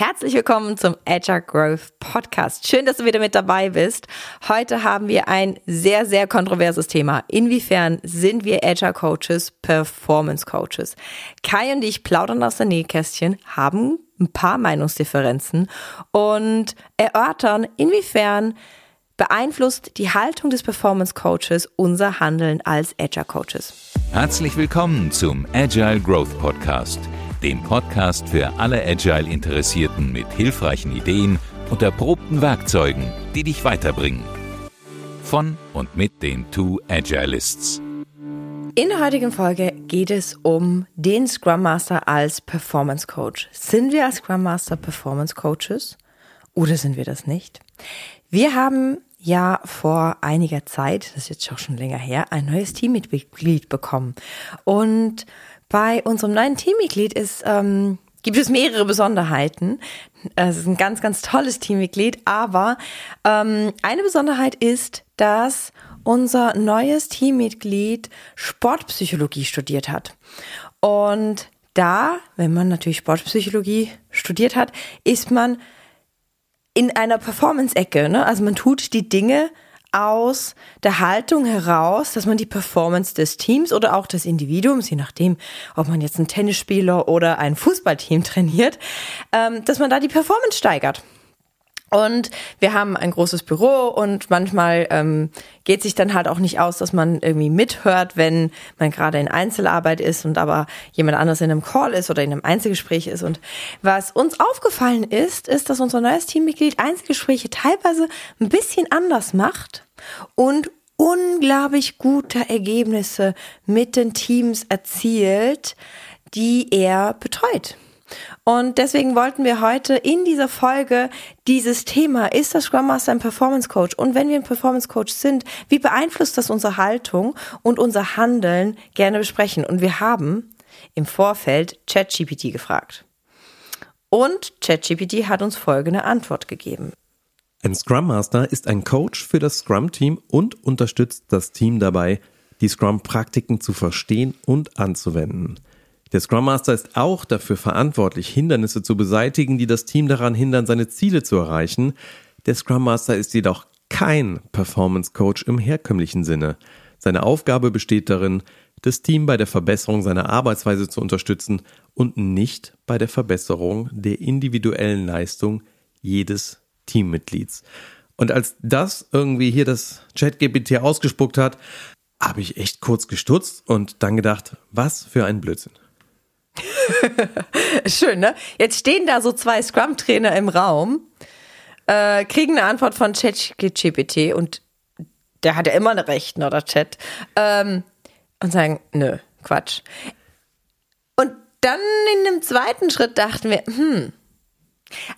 Herzlich willkommen zum Agile Growth Podcast. Schön, dass du wieder mit dabei bist. Heute haben wir ein sehr, sehr kontroverses Thema. Inwiefern sind wir Agile Coaches, Performance Coaches? Kai und ich plaudern aus der Nähkästchen, haben ein paar Meinungsdifferenzen und erörtern, inwiefern beeinflusst die Haltung des Performance Coaches unser Handeln als Agile Coaches. Herzlich willkommen zum Agile Growth Podcast dem Podcast für alle Agile-Interessierten mit hilfreichen Ideen und erprobten Werkzeugen, die dich weiterbringen. Von und mit den Two Agilists. In der heutigen Folge geht es um den Scrum Master als Performance Coach. Sind wir als Scrum Master Performance Coaches oder sind wir das nicht? Wir haben ja vor einiger Zeit, das ist jetzt auch schon länger her, ein neues Teammitglied bekommen. Und bei unserem neuen Teammitglied ist, ähm, gibt es mehrere Besonderheiten. Es ist ein ganz, ganz tolles Teammitglied, aber ähm, eine Besonderheit ist, dass unser neues Teammitglied Sportpsychologie studiert hat. Und da, wenn man natürlich Sportpsychologie studiert hat, ist man in einer Performance-Ecke. Ne? Also man tut die Dinge aus der Haltung heraus, dass man die Performance des Teams oder auch des Individuums, je nachdem, ob man jetzt einen Tennisspieler oder ein Fußballteam trainiert, ähm, dass man da die Performance steigert. Und wir haben ein großes Büro und manchmal ähm, geht sich dann halt auch nicht aus, dass man irgendwie mithört, wenn man gerade in Einzelarbeit ist und aber jemand anders in einem Call ist oder in einem Einzelgespräch ist. Und was uns aufgefallen ist, ist, dass unser neues Teammitglied Einzelgespräche teilweise ein bisschen anders macht und unglaublich gute Ergebnisse mit den Teams erzielt, die er betreut. Und deswegen wollten wir heute in dieser Folge dieses Thema, ist das Scrum Master ein Performance Coach? Und wenn wir ein Performance Coach sind, wie beeinflusst das unsere Haltung und unser Handeln gerne besprechen? Und wir haben im Vorfeld ChatGPT gefragt. Und ChatGPT hat uns folgende Antwort gegeben. Ein Scrum Master ist ein Coach für das Scrum-Team und unterstützt das Team dabei, die Scrum-Praktiken zu verstehen und anzuwenden. Der Scrum Master ist auch dafür verantwortlich, Hindernisse zu beseitigen, die das Team daran hindern, seine Ziele zu erreichen. Der Scrum Master ist jedoch kein Performance Coach im herkömmlichen Sinne. Seine Aufgabe besteht darin, das Team bei der Verbesserung seiner Arbeitsweise zu unterstützen und nicht bei der Verbesserung der individuellen Leistung jedes Teammitglieds. Und als das irgendwie hier das ChatGPT ausgespuckt hat, habe ich echt kurz gestutzt und dann gedacht, was für ein Blödsinn. Schön, ne? Jetzt stehen da so zwei Scrum-Trainer im Raum, äh, kriegen eine Antwort von ChatGPT und der hat ja immer eine Recht, ne, der Chat, ähm, und sagen, nö, Quatsch. Und dann in dem zweiten Schritt dachten wir, hm,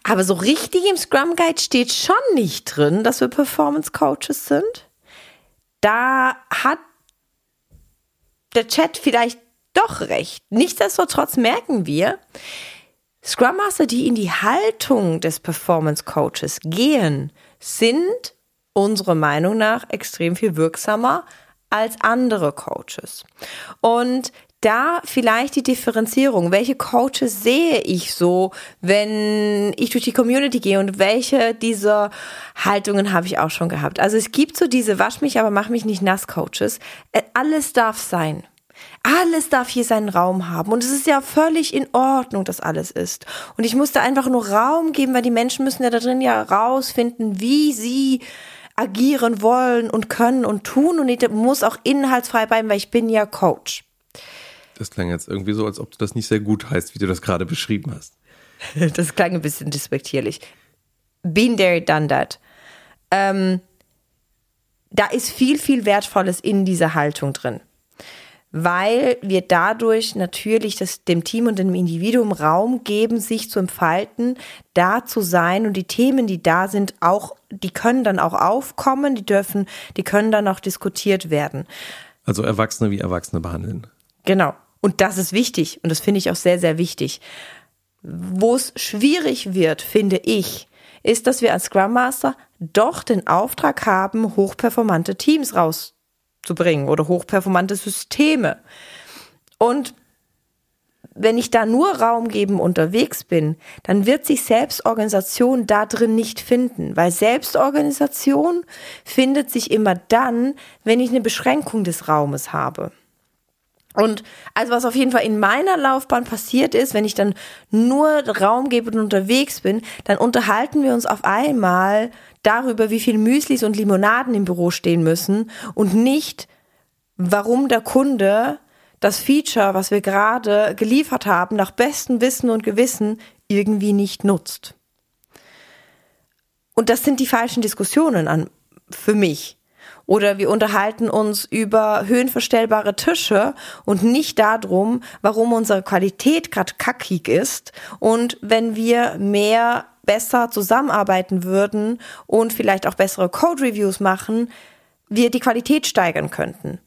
aber so richtig im Scrum Guide steht schon nicht drin, dass wir Performance Coaches sind. Da hat der Chat vielleicht doch recht. Nichtsdestotrotz merken wir, Scrum Master, die in die Haltung des Performance Coaches gehen, sind unserer Meinung nach extrem viel wirksamer als andere Coaches. Und da vielleicht die Differenzierung. Welche Coaches sehe ich so, wenn ich durch die Community gehe und welche dieser Haltungen habe ich auch schon gehabt? Also es gibt so diese Wasch mich, aber mach mich nicht nass Coaches. Äh, alles darf sein. Alles darf hier seinen Raum haben. Und es ist ja völlig in Ordnung, dass alles ist. Und ich musste einfach nur Raum geben, weil die Menschen müssen ja da drin ja rausfinden, wie sie agieren wollen und können und tun. Und ich muss auch inhaltsfrei bleiben, weil ich bin ja Coach. Das klang jetzt irgendwie so, als ob du das nicht sehr gut heißt, wie du das gerade beschrieben hast. das klang ein bisschen despektierlich. Been there, done that. Ähm, da ist viel, viel Wertvolles in dieser Haltung drin weil wir dadurch natürlich das, dem Team und dem Individuum Raum geben, sich zu entfalten, da zu sein und die Themen, die da sind, auch, die können dann auch aufkommen, die dürfen, die können dann auch diskutiert werden. Also Erwachsene wie Erwachsene behandeln. Genau. Und das ist wichtig und das finde ich auch sehr, sehr wichtig. Wo es schwierig wird, finde ich, ist, dass wir als Scrum Master doch den Auftrag haben, hochperformante Teams rauszubringen oder hochperformante Systeme. Und wenn ich da nur raumgeben unterwegs bin, dann wird sich Selbstorganisation da drin nicht finden, weil Selbstorganisation findet sich immer dann, wenn ich eine Beschränkung des Raumes habe. Und also was auf jeden Fall in meiner Laufbahn passiert ist, wenn ich dann nur Raum gebe und unterwegs bin, dann unterhalten wir uns auf einmal darüber, wie viel Müslis und Limonaden im Büro stehen müssen und nicht, warum der Kunde das Feature, was wir gerade geliefert haben, nach bestem Wissen und Gewissen irgendwie nicht nutzt. Und das sind die falschen Diskussionen an, für mich. Oder wir unterhalten uns über höhenverstellbare Tische und nicht darum, warum unsere Qualität gerade kackig ist. Und wenn wir mehr besser zusammenarbeiten würden und vielleicht auch bessere Code Reviews machen, wir die Qualität steigern könnten.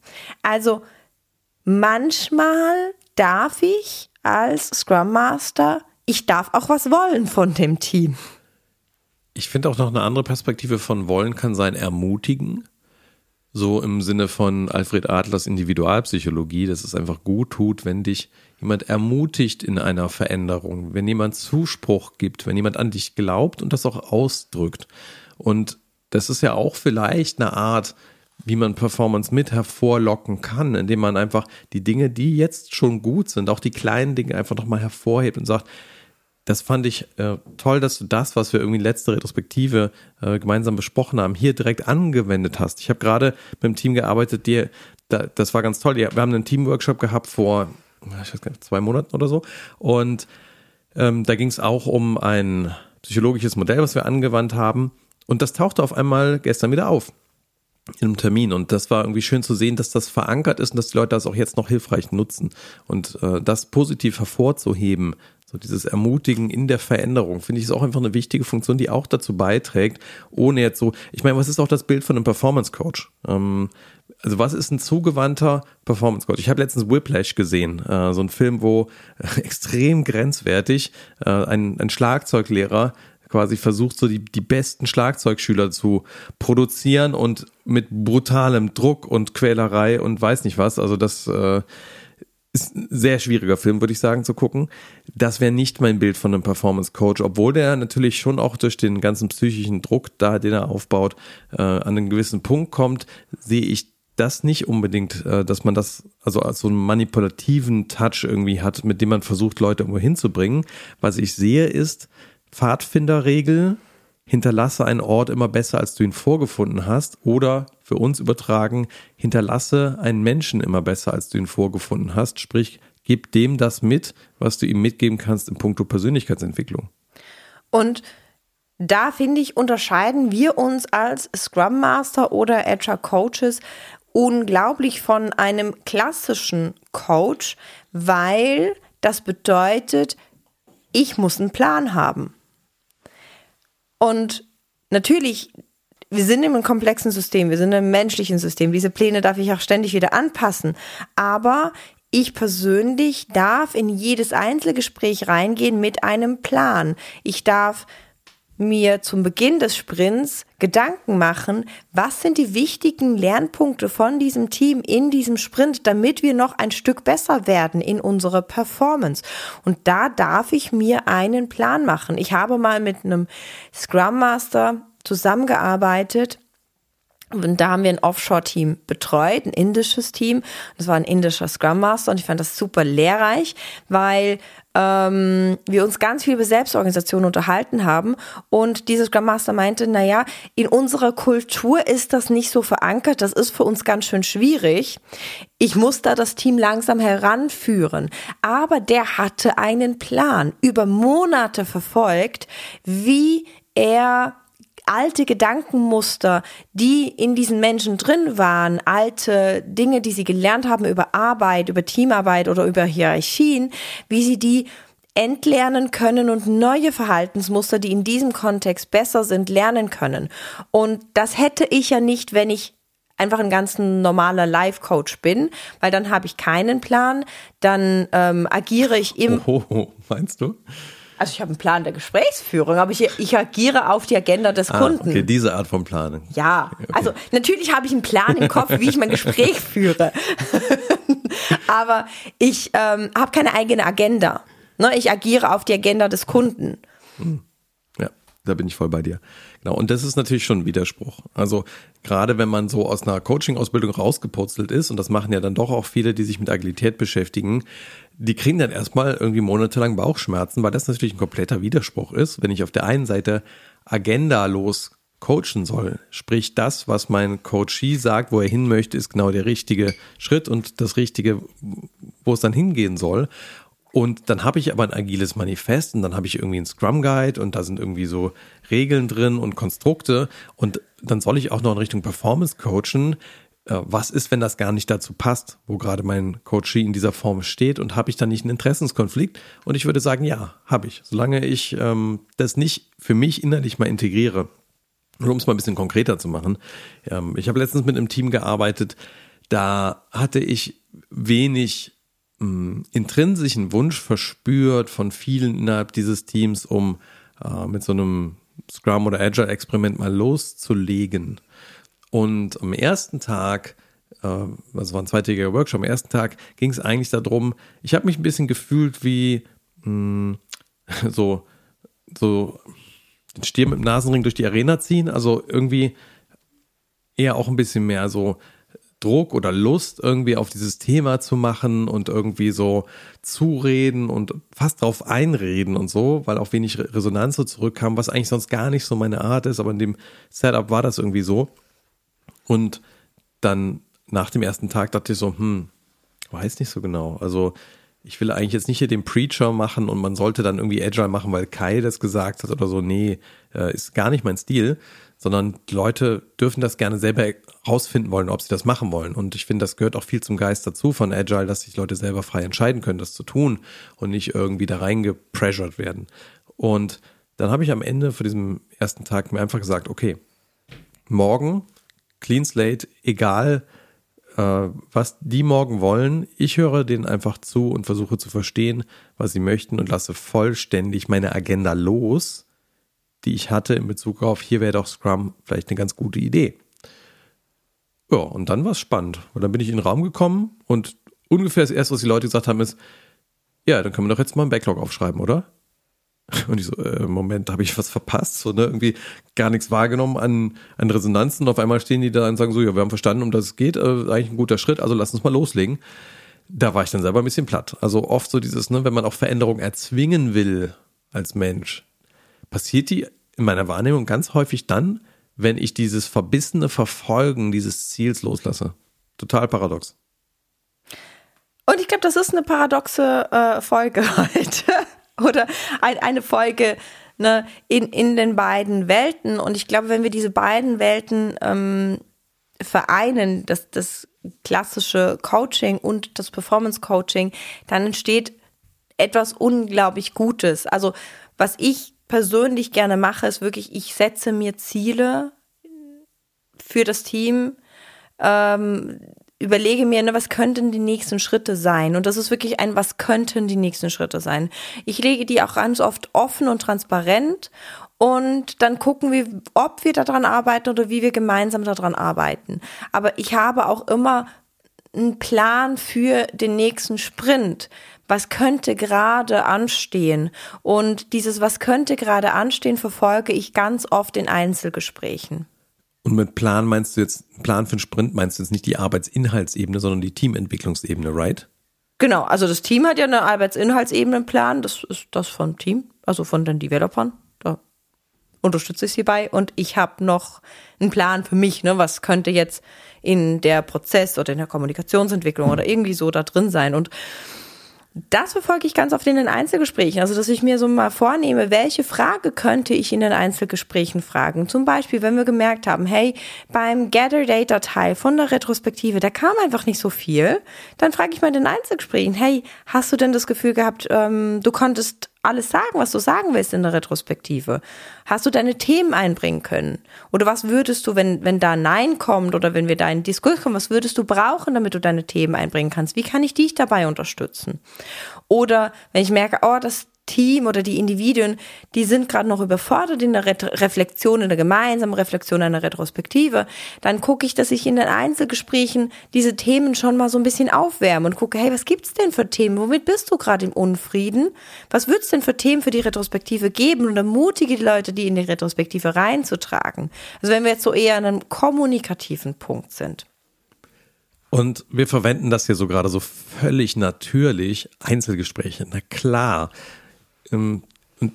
Also manchmal darf ich als Scrum Master, ich darf auch was wollen von dem Team. Ich finde auch noch eine andere Perspektive von wollen kann sein ermutigen. So im Sinne von Alfred Adlers Individualpsychologie, dass es einfach gut tut, wenn dich jemand ermutigt in einer Veränderung, wenn jemand Zuspruch gibt, wenn jemand an dich glaubt und das auch ausdrückt. Und das ist ja auch vielleicht eine Art, wie man Performance mit hervorlocken kann, indem man einfach die Dinge, die jetzt schon gut sind, auch die kleinen Dinge einfach nochmal hervorhebt und sagt, das fand ich äh, toll, dass du das, was wir irgendwie in letzter Retrospektive äh, gemeinsam besprochen haben, hier direkt angewendet hast. Ich habe gerade mit dem Team gearbeitet, die, da, das war ganz toll. Wir haben einen Teamworkshop gehabt vor ich weiß gar nicht, zwei Monaten oder so. Und ähm, da ging es auch um ein psychologisches Modell, was wir angewandt haben. Und das tauchte auf einmal gestern wieder auf in einem Termin und das war irgendwie schön zu sehen, dass das verankert ist und dass die Leute das auch jetzt noch hilfreich nutzen und äh, das positiv hervorzuheben, so dieses Ermutigen in der Veränderung, finde ich, ist auch einfach eine wichtige Funktion, die auch dazu beiträgt, ohne jetzt so, ich meine, was ist auch das Bild von einem Performance Coach? Ähm, also was ist ein zugewandter Performance Coach? Ich habe letztens Whiplash gesehen, äh, so ein Film, wo extrem grenzwertig äh, ein, ein Schlagzeuglehrer quasi versucht, so die, die besten Schlagzeugschüler zu produzieren und mit brutalem Druck und Quälerei und weiß nicht was. Also das äh, ist ein sehr schwieriger Film, würde ich sagen, zu gucken. Das wäre nicht mein Bild von einem Performance Coach, obwohl der natürlich schon auch durch den ganzen psychischen Druck da, den er aufbaut, äh, an einen gewissen Punkt kommt, sehe ich das nicht unbedingt, äh, dass man das also als so einen manipulativen Touch irgendwie hat, mit dem man versucht, Leute irgendwo hinzubringen. Was ich sehe, ist Pfadfinderregel, hinterlasse einen Ort immer besser, als du ihn vorgefunden hast. Oder für uns übertragen, hinterlasse einen Menschen immer besser, als du ihn vorgefunden hast. Sprich, gib dem das mit, was du ihm mitgeben kannst in puncto Persönlichkeitsentwicklung. Und da finde ich, unterscheiden wir uns als Scrum Master oder Agile Coaches unglaublich von einem klassischen Coach, weil das bedeutet, ich muss einen Plan haben. Und natürlich, wir sind in einem komplexen System, wir sind in einem menschlichen System. Diese Pläne darf ich auch ständig wieder anpassen. Aber ich persönlich darf in jedes Einzelgespräch reingehen mit einem Plan. Ich darf mir zum Beginn des Sprints Gedanken machen, was sind die wichtigen Lernpunkte von diesem Team in diesem Sprint, damit wir noch ein Stück besser werden in unserer Performance. Und da darf ich mir einen Plan machen. Ich habe mal mit einem Scrum Master zusammengearbeitet, und da haben wir ein Offshore-Team betreut, ein indisches Team. Das war ein indischer Scrum Master und ich fand das super lehrreich, weil ähm, wir uns ganz viel über Selbstorganisation unterhalten haben. Und dieser Scrum Master meinte, naja, in unserer Kultur ist das nicht so verankert, das ist für uns ganz schön schwierig. Ich muss da das Team langsam heranführen. Aber der hatte einen Plan über Monate verfolgt, wie er alte Gedankenmuster, die in diesen Menschen drin waren, alte Dinge, die sie gelernt haben über Arbeit, über Teamarbeit oder über Hierarchien, wie sie die entlernen können und neue Verhaltensmuster, die in diesem Kontext besser sind, lernen können. Und das hätte ich ja nicht, wenn ich einfach ein ganz normaler Life-Coach bin, weil dann habe ich keinen Plan, dann ähm, agiere ich im. Oh, meinst du? Also ich habe einen Plan der Gesprächsführung, aber ich, ich agiere auf die Agenda des ah, Kunden. Okay, diese Art von Planung. Ja, okay. also natürlich habe ich einen Plan im Kopf, wie ich mein Gespräch führe. Aber ich ähm, habe keine eigene Agenda. Ne? Ich agiere auf die Agenda des Kunden. Hm. Da bin ich voll bei dir. Genau. Und das ist natürlich schon ein Widerspruch. Also gerade wenn man so aus einer Coaching-Ausbildung rausgepurzelt ist, und das machen ja dann doch auch viele, die sich mit Agilität beschäftigen, die kriegen dann erstmal irgendwie monatelang Bauchschmerzen, weil das natürlich ein kompletter Widerspruch ist, wenn ich auf der einen Seite agendalos coachen soll. Sprich, das, was mein Coachee sagt, wo er hin möchte, ist genau der richtige Schritt und das Richtige, wo es dann hingehen soll. Und dann habe ich aber ein agiles Manifest und dann habe ich irgendwie einen Scrum Guide und da sind irgendwie so Regeln drin und Konstrukte und dann soll ich auch noch in Richtung Performance coachen. Äh, was ist, wenn das gar nicht dazu passt, wo gerade mein Coachee in dieser Form steht und habe ich dann nicht einen Interessenskonflikt? Und ich würde sagen, ja, habe ich. Solange ich ähm, das nicht für mich innerlich mal integriere, nur um es mal ein bisschen konkreter zu machen. Ähm, ich habe letztens mit einem Team gearbeitet, da hatte ich wenig mh, intrinsischen Wunsch verspürt von vielen innerhalb dieses Teams, um äh, mit so einem Scrum oder Agile Experiment mal loszulegen. Und am ersten Tag, äh, das war ein zweitägiger Workshop, am ersten Tag ging es eigentlich darum, ich habe mich ein bisschen gefühlt wie mh, so, so den Stier mit dem Nasenring durch die Arena ziehen, also irgendwie eher auch ein bisschen mehr so Druck oder Lust irgendwie auf dieses Thema zu machen und irgendwie so zureden und fast drauf einreden und so, weil auch wenig Resonanz so zurückkam, was eigentlich sonst gar nicht so meine Art ist, aber in dem Setup war das irgendwie so. Und dann nach dem ersten Tag dachte ich so, hm, weiß nicht so genau. Also ich will eigentlich jetzt nicht hier den Preacher machen und man sollte dann irgendwie Agile machen, weil Kai das gesagt hat oder so. Nee, äh, ist gar nicht mein Stil sondern Leute dürfen das gerne selber rausfinden wollen, ob sie das machen wollen. Und ich finde, das gehört auch viel zum Geist dazu von Agile, dass sich Leute selber frei entscheiden können, das zu tun und nicht irgendwie da reingepressured werden. Und dann habe ich am Ende für diesem ersten Tag mir einfach gesagt, okay, morgen Clean Slate, egal äh, was die morgen wollen, ich höre denen einfach zu und versuche zu verstehen, was sie möchten und lasse vollständig meine Agenda los die ich hatte in Bezug auf, hier wäre doch Scrum vielleicht eine ganz gute Idee. Ja, und dann war es spannend. Und dann bin ich in den Raum gekommen und ungefähr das erste, was die Leute gesagt haben, ist, ja, dann können wir doch jetzt mal einen Backlog aufschreiben, oder? Und ich so, äh, Moment, habe ich was verpasst? So, ne? Irgendwie gar nichts wahrgenommen an, an Resonanzen. Auf einmal stehen die da und sagen so, ja, wir haben verstanden, um das es geht, äh, eigentlich ein guter Schritt, also lass uns mal loslegen. Da war ich dann selber ein bisschen platt. Also oft so dieses, ne, wenn man auch Veränderung erzwingen will als Mensch, passiert die in meiner Wahrnehmung ganz häufig dann, wenn ich dieses verbissene Verfolgen dieses Ziels loslasse. Total paradox. Und ich glaube, das ist eine paradoxe äh, Folge heute. Oder ein, eine Folge ne, in, in den beiden Welten. Und ich glaube, wenn wir diese beiden Welten ähm, vereinen, das, das klassische Coaching und das Performance Coaching, dann entsteht etwas unglaublich Gutes. Also was ich persönlich gerne mache, ist wirklich, ich setze mir Ziele für das Team, ähm, überlege mir, ne, was könnten die nächsten Schritte sein? Und das ist wirklich ein, was könnten die nächsten Schritte sein? Ich lege die auch ganz oft offen und transparent und dann gucken wir, ob wir daran arbeiten oder wie wir gemeinsam daran arbeiten. Aber ich habe auch immer einen Plan für den nächsten Sprint was könnte gerade anstehen? Und dieses Was könnte gerade anstehen verfolge ich ganz oft in Einzelgesprächen. Und mit Plan meinst du jetzt, Plan für einen Sprint meinst du jetzt nicht die Arbeitsinhaltsebene, sondern die Teamentwicklungsebene, right? Genau, also das Team hat ja eine Arbeitsinhaltsebenenplan, das ist das vom Team, also von den Developern. Da unterstütze ich sie bei und ich habe noch einen Plan für mich, ne, was könnte jetzt in der Prozess oder in der Kommunikationsentwicklung oder irgendwie so da drin sein. Und das verfolge ich ganz oft in den Einzelgesprächen. Also, dass ich mir so mal vornehme, welche Frage könnte ich in den Einzelgesprächen fragen? Zum Beispiel, wenn wir gemerkt haben, hey, beim Gather Data Teil von der Retrospektive, da kam einfach nicht so viel, dann frage ich mal in den Einzelgesprächen, hey, hast du denn das Gefühl gehabt, ähm, du konntest alles sagen, was du sagen willst in der Retrospektive? Hast du deine Themen einbringen können? Oder was würdest du, wenn, wenn da Nein kommt oder wenn wir da in Diskurs kommen, was würdest du brauchen, damit du deine Themen einbringen kannst? Wie kann ich dich dabei unterstützen? Oder wenn ich merke, oh, das, Team oder die Individuen, die sind gerade noch überfordert in der Ret Reflexion, in der gemeinsamen Reflexion einer Retrospektive, dann gucke ich, dass ich in den Einzelgesprächen diese Themen schon mal so ein bisschen aufwärme und gucke, hey, was gibt's denn für Themen? Womit bist du gerade im Unfrieden? Was wird's denn für Themen für die Retrospektive geben? Und ermutige die Leute, die in die Retrospektive reinzutragen. Also wenn wir jetzt so eher an einem kommunikativen Punkt sind. Und wir verwenden das hier so gerade so völlig natürlich, Einzelgespräche, na klar. Und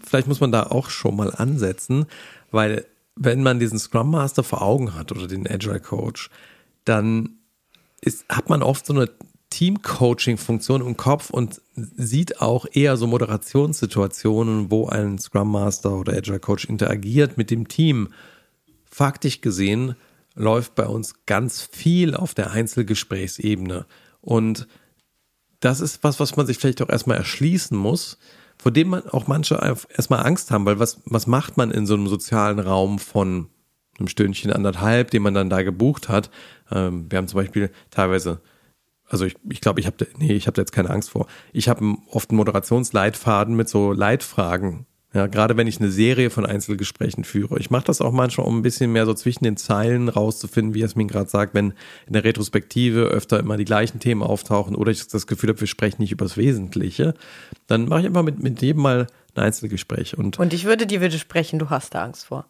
vielleicht muss man da auch schon mal ansetzen, weil wenn man diesen Scrum Master vor Augen hat oder den Agile Coach, dann ist, hat man oft so eine Team-Coaching-Funktion im Kopf und sieht auch eher so Moderationssituationen, wo ein Scrum Master oder Agile Coach interagiert mit dem Team. Faktisch gesehen läuft bei uns ganz viel auf der Einzelgesprächsebene. Und das ist was, was man sich vielleicht auch erstmal erschließen muss, vor dem man auch manche erstmal Angst haben, weil was, was macht man in so einem sozialen Raum von einem Stündchen anderthalb, den man dann da gebucht hat? Ähm, wir haben zum Beispiel teilweise, also ich glaube, ich, glaub, ich habe nee, ich habe da jetzt keine Angst vor. Ich habe oft einen Moderationsleitfaden mit so Leitfragen ja, gerade wenn ich eine Serie von Einzelgesprächen führe. Ich mache das auch manchmal, um ein bisschen mehr so zwischen den Zeilen rauszufinden, wie Jasmin gerade sagt, wenn in der Retrospektive öfter immer die gleichen Themen auftauchen oder ich das Gefühl habe, wir sprechen nicht über das Wesentliche, dann mache ich einfach mit, mit jedem mal ein Einzelgespräch. Und, und ich würde dir widersprechen, du hast da Angst vor.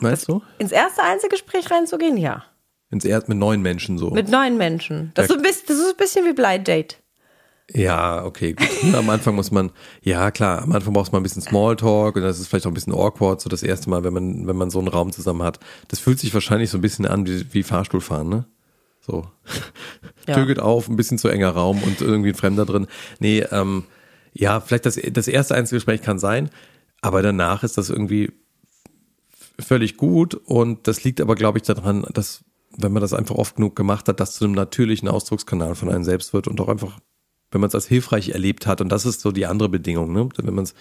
Meinst du? Ins erste Einzelgespräch reinzugehen, ja. Ins erste mit neun Menschen so. Mit neun Menschen. Das, ja. ist, ein bisschen, das ist ein bisschen wie Blind Date. Ja, okay, gut. am Anfang muss man, ja klar, am Anfang braucht man ein bisschen Smalltalk und das ist vielleicht auch ein bisschen awkward, so das erste Mal, wenn man, wenn man so einen Raum zusammen hat. Das fühlt sich wahrscheinlich so ein bisschen an wie, wie Fahrstuhlfahren, ne? So. Ja. Tür geht auf, ein bisschen zu enger Raum und irgendwie ein Fremder drin. Nee, ähm, ja, vielleicht das, das erste Einzelgespräch kann sein, aber danach ist das irgendwie völlig gut und das liegt aber, glaube ich, daran, dass, wenn man das einfach oft genug gemacht hat, das zu einem natürlichen Ausdruckskanal von einem selbst wird und auch einfach wenn man es als hilfreich erlebt hat. Und das ist so die andere Bedingung. Ne? Wenn man es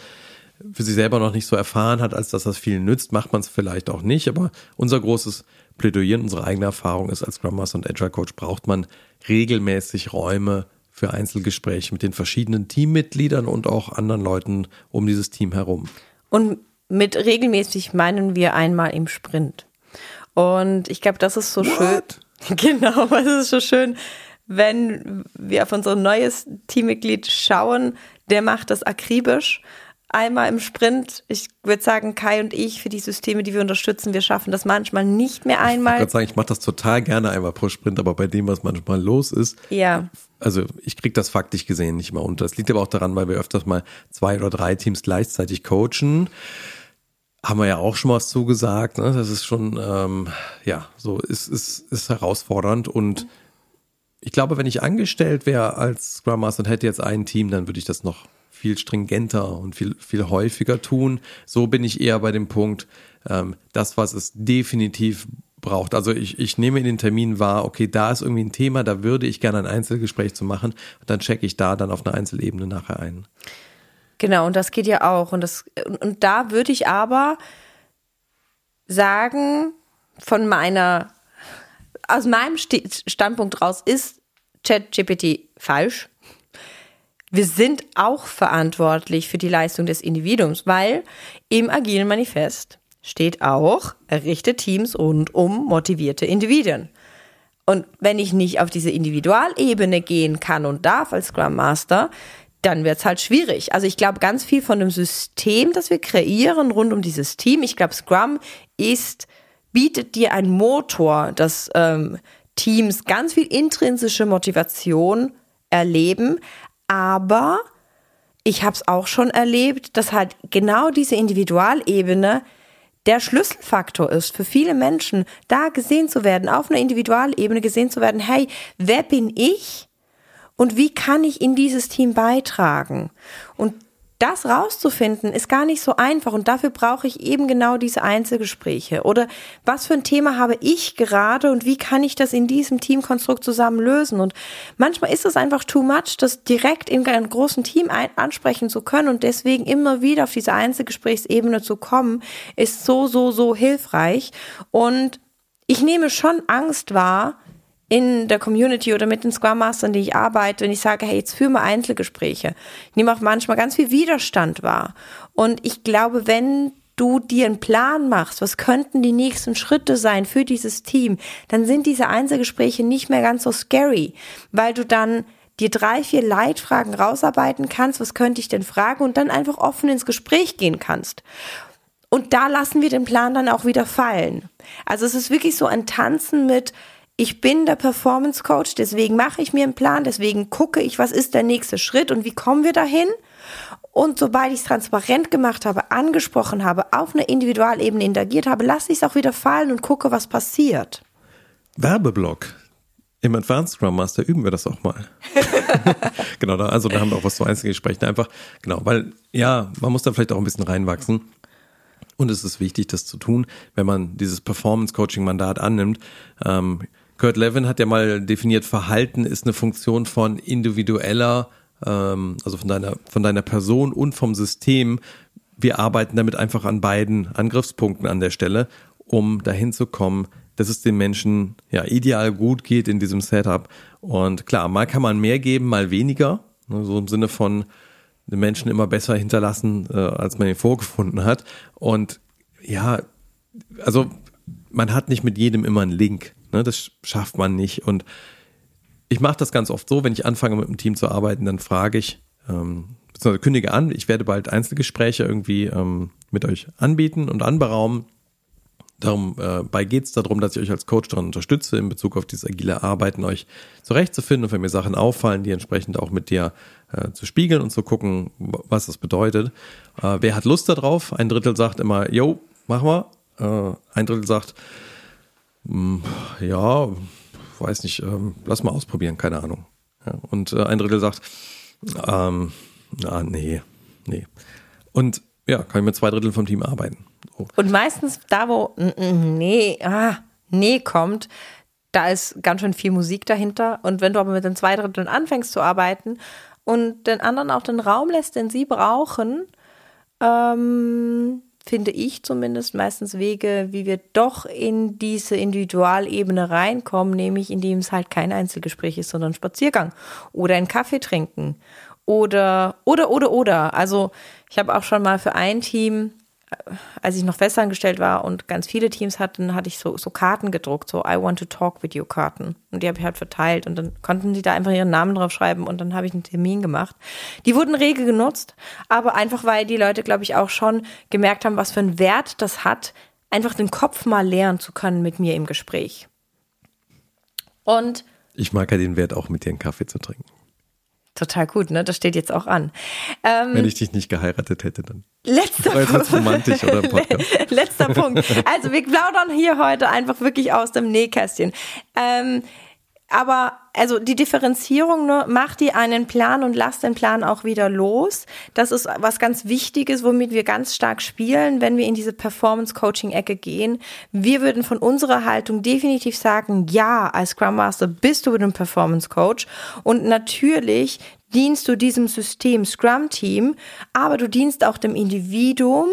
für sich selber noch nicht so erfahren hat, als dass das vielen nützt, macht man es vielleicht auch nicht. Aber unser großes Plädoyer, unsere eigene Erfahrung ist, als Scrum Master und Agile Coach braucht man regelmäßig Räume für Einzelgespräche mit den verschiedenen Teammitgliedern und auch anderen Leuten um dieses Team herum. Und mit regelmäßig meinen wir einmal im Sprint. Und ich glaube, das ist so What? schön. Genau, es ist so schön, wenn wir auf unser neues Teammitglied schauen, der macht das akribisch. Einmal im Sprint, ich würde sagen, Kai und ich für die Systeme, die wir unterstützen, wir schaffen das manchmal nicht mehr einmal. Ich würde sagen, ich mache das total gerne einmal pro Sprint, aber bei dem, was manchmal los ist, ja. also ich kriege das faktisch gesehen nicht mehr unter. Das liegt aber auch daran, weil wir öfters mal zwei oder drei Teams gleichzeitig coachen haben wir ja auch schon was zugesagt. Ne? Das ist schon, ähm, ja, so ist, ist, ist herausfordernd und ich glaube, wenn ich angestellt wäre als Scrum Master und hätte jetzt ein Team, dann würde ich das noch viel stringenter und viel, viel häufiger tun. So bin ich eher bei dem Punkt, ähm, das, was es definitiv braucht. Also ich, ich nehme in den Termin wahr, okay, da ist irgendwie ein Thema, da würde ich gerne ein Einzelgespräch zu machen und dann checke ich da dann auf einer Einzelebene nachher ein. Genau, und das geht ja auch. Und, das, und da würde ich aber sagen, von meiner aus meinem Standpunkt raus ist ChatGPT falsch. Wir sind auch verantwortlich für die Leistung des Individuums, weil im agilen Manifest steht auch, errichte Teams rund um motivierte Individuen. Und wenn ich nicht auf diese Individualebene gehen kann und darf als Scrum Master, dann wird es halt schwierig. Also ich glaube ganz viel von dem System, das wir kreieren rund um dieses Team. Ich glaube, Scrum ist bietet dir ein Motor, dass ähm, Teams ganz viel intrinsische Motivation erleben, aber ich habe es auch schon erlebt, dass halt genau diese Individualebene der Schlüsselfaktor ist für viele Menschen, da gesehen zu werden, auf einer Individualebene gesehen zu werden, hey, wer bin ich und wie kann ich in dieses Team beitragen? Und das rauszufinden, ist gar nicht so einfach und dafür brauche ich eben genau diese Einzelgespräche. Oder was für ein Thema habe ich gerade und wie kann ich das in diesem Teamkonstrukt zusammen lösen? Und manchmal ist es einfach too much, das direkt in einem großen Team ansprechen zu können und deswegen immer wieder auf diese Einzelgesprächsebene zu kommen, ist so, so, so hilfreich. Und ich nehme schon Angst wahr, in der Community oder mit den Scrum Mastern, die ich arbeite, wenn ich sage, hey, jetzt führen wir Einzelgespräche. Ich nehme auch manchmal ganz viel Widerstand wahr. Und ich glaube, wenn du dir einen Plan machst, was könnten die nächsten Schritte sein für dieses Team, dann sind diese Einzelgespräche nicht mehr ganz so scary, weil du dann dir drei, vier Leitfragen rausarbeiten kannst, was könnte ich denn fragen und dann einfach offen ins Gespräch gehen kannst. Und da lassen wir den Plan dann auch wieder fallen. Also es ist wirklich so ein Tanzen mit, ich bin der Performance Coach, deswegen mache ich mir einen Plan, deswegen gucke ich, was ist der nächste Schritt und wie kommen wir dahin. Und sobald ich es transparent gemacht habe, angesprochen habe, auf einer Individualebene interagiert habe, lasse ich es auch wieder fallen und gucke, was passiert. Werbeblock. Im Advanced Scrum Master üben wir das auch mal. genau, da, also da haben wir auch was zu Einzelgesprächen. Einfach, genau, weil ja, man muss da vielleicht auch ein bisschen reinwachsen. Und es ist wichtig, das zu tun, wenn man dieses Performance-Coaching-Mandat annimmt. Ähm, Kurt Levin hat ja mal definiert, Verhalten ist eine Funktion von individueller ähm, also von deiner, von deiner Person und vom System. Wir arbeiten damit einfach an beiden Angriffspunkten an der Stelle, um dahin zu kommen, dass es den Menschen ja ideal gut geht in diesem Setup. Und klar, mal kann man mehr geben, mal weniger. Ne, so im Sinne von den Menschen immer besser hinterlassen, äh, als man ihn vorgefunden hat. Und ja, also man hat nicht mit jedem immer einen Link. Ne? Das schafft man nicht. Und ich mache das ganz oft so, wenn ich anfange mit einem Team zu arbeiten, dann frage ich, ähm, beziehungsweise kündige an, ich werde bald Einzelgespräche irgendwie ähm, mit euch anbieten und anberaumen. Darum, äh, geht es darum, dass ich euch als Coach daran unterstütze, in Bezug auf dieses agile Arbeiten euch zurechtzufinden und wenn mir Sachen auffallen, die entsprechend auch mit dir äh, zu spiegeln und zu gucken, was das bedeutet. Äh, wer hat Lust darauf? Ein Drittel sagt immer, yo, mach mal. Äh, ein Drittel sagt, ja, weiß nicht, ähm, lass mal ausprobieren, keine Ahnung. Ja, und äh, ein Drittel sagt, ähm, na, nee, nee. Und ja, kann ich mit zwei Dritteln vom Team arbeiten. So. Und meistens da, wo nee, ah, nee kommt, da ist ganz schön viel Musik dahinter. Und wenn du aber mit den zwei Dritteln anfängst zu arbeiten und den anderen auch den Raum lässt, den sie brauchen, ähm, finde ich zumindest meistens Wege, wie wir doch in diese Individualebene reinkommen, nämlich indem es halt kein Einzelgespräch ist, sondern ein Spaziergang oder ein Kaffee trinken oder oder oder oder. Also ich habe auch schon mal für ein Team als ich noch festangestellt war und ganz viele Teams hatten, hatte ich so, so Karten gedruckt, so I want to talk with you Karten. Und die habe ich halt verteilt und dann konnten die da einfach ihren Namen drauf schreiben und dann habe ich einen Termin gemacht. Die wurden rege genutzt, aber einfach weil die Leute, glaube ich, auch schon gemerkt haben, was für einen Wert das hat, einfach den Kopf mal leeren zu können mit mir im Gespräch. Und ich mag ja den Wert auch mit dir einen Kaffee zu trinken. Total gut, ne? Das steht jetzt auch an. Ähm, Wenn ich dich nicht geheiratet hätte, dann. Letzter Punkt. romantisch oder Letzter Punkt. Also wir plaudern hier heute einfach wirklich aus dem Nähkästchen. Ähm, aber also die Differenzierung, ne, mach dir einen Plan und lass den Plan auch wieder los. Das ist was ganz Wichtiges, womit wir ganz stark spielen, wenn wir in diese Performance-Coaching-Ecke gehen. Wir würden von unserer Haltung definitiv sagen, ja, als Scrum Master bist du ein Performance-Coach. Und natürlich dienst du diesem System Scrum Team, aber du dienst auch dem Individuum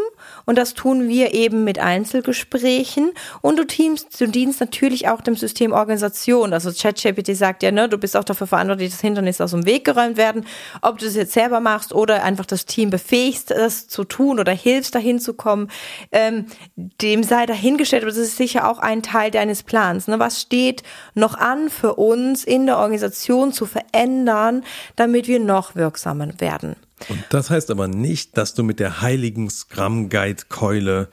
und das tun wir eben mit Einzelgesprächen und du, teamst, du dienst natürlich auch dem System Organisation. Also ChatGPT sagt ja, ne, du bist auch dafür verantwortlich, dass Hindernisse aus dem Weg geräumt werden. Ob du das jetzt selber machst oder einfach das Team befähigst, das zu tun oder hilfst, dahin zu kommen, ähm, dem sei dahingestellt, aber das ist sicher auch ein Teil deines Plans. Ne? Was steht noch an für uns in der Organisation zu verändern, damit wir noch wirksamer werden. Und das heißt aber nicht, dass du mit der heiligen Scrum Guide Keule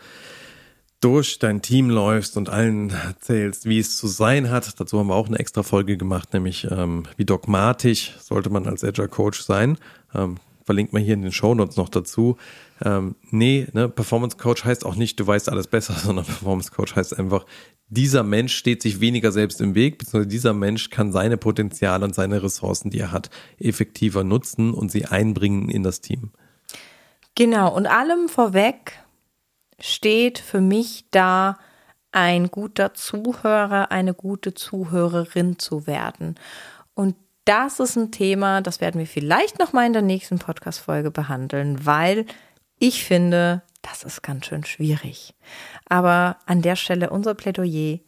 durch dein Team läufst und allen erzählst, wie es zu sein hat. Dazu haben wir auch eine extra Folge gemacht, nämlich ähm, wie dogmatisch sollte man als Agile Coach sein. Ähm, verlinkt man hier in den Show Notes noch dazu. Ähm, nee, ne, Performance Coach heißt auch nicht, du weißt alles besser, sondern Performance Coach heißt einfach, dieser Mensch steht sich weniger selbst im Weg, beziehungsweise dieser Mensch kann seine Potenziale und seine Ressourcen, die er hat, effektiver nutzen und sie einbringen in das Team. Genau, und allem vorweg steht für mich da, ein guter Zuhörer, eine gute Zuhörerin zu werden. Und das ist ein Thema, das werden wir vielleicht noch mal in der nächsten Podcast-Folge behandeln, weil ich finde, das ist ganz schön schwierig. Aber an der Stelle unser Plädoyer.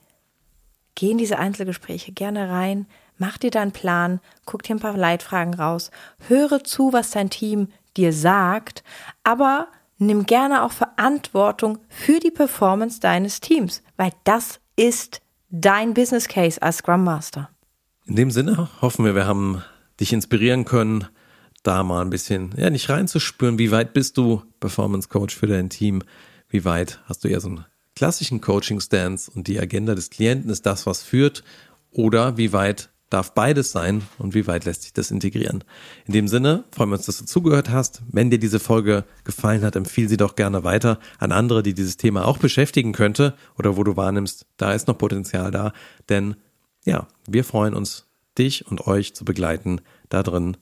geh in diese Einzelgespräche gerne rein, mach dir deinen Plan, guck dir ein paar Leitfragen raus, höre zu, was dein Team dir sagt, aber nimm gerne auch Verantwortung für die Performance deines Teams, weil das ist dein Business Case als Scrum Master. In dem Sinne hoffen wir, wir haben dich inspirieren können, da mal ein bisschen, ja, nicht reinzuspüren, wie weit bist du Performance Coach für dein Team, wie weit hast du eher so einen klassischen Coaching-Stance und die Agenda des Klienten ist das, was führt, oder wie weit darf beides sein und wie weit lässt sich das integrieren. In dem Sinne freuen wir uns, dass du zugehört hast. Wenn dir diese Folge gefallen hat, empfiehl sie doch gerne weiter an andere, die dieses Thema auch beschäftigen könnte oder wo du wahrnimmst, da ist noch Potenzial da. Denn ja, wir freuen uns, dich und euch zu begleiten, da drin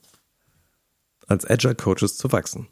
als Agile Coaches zu wachsen.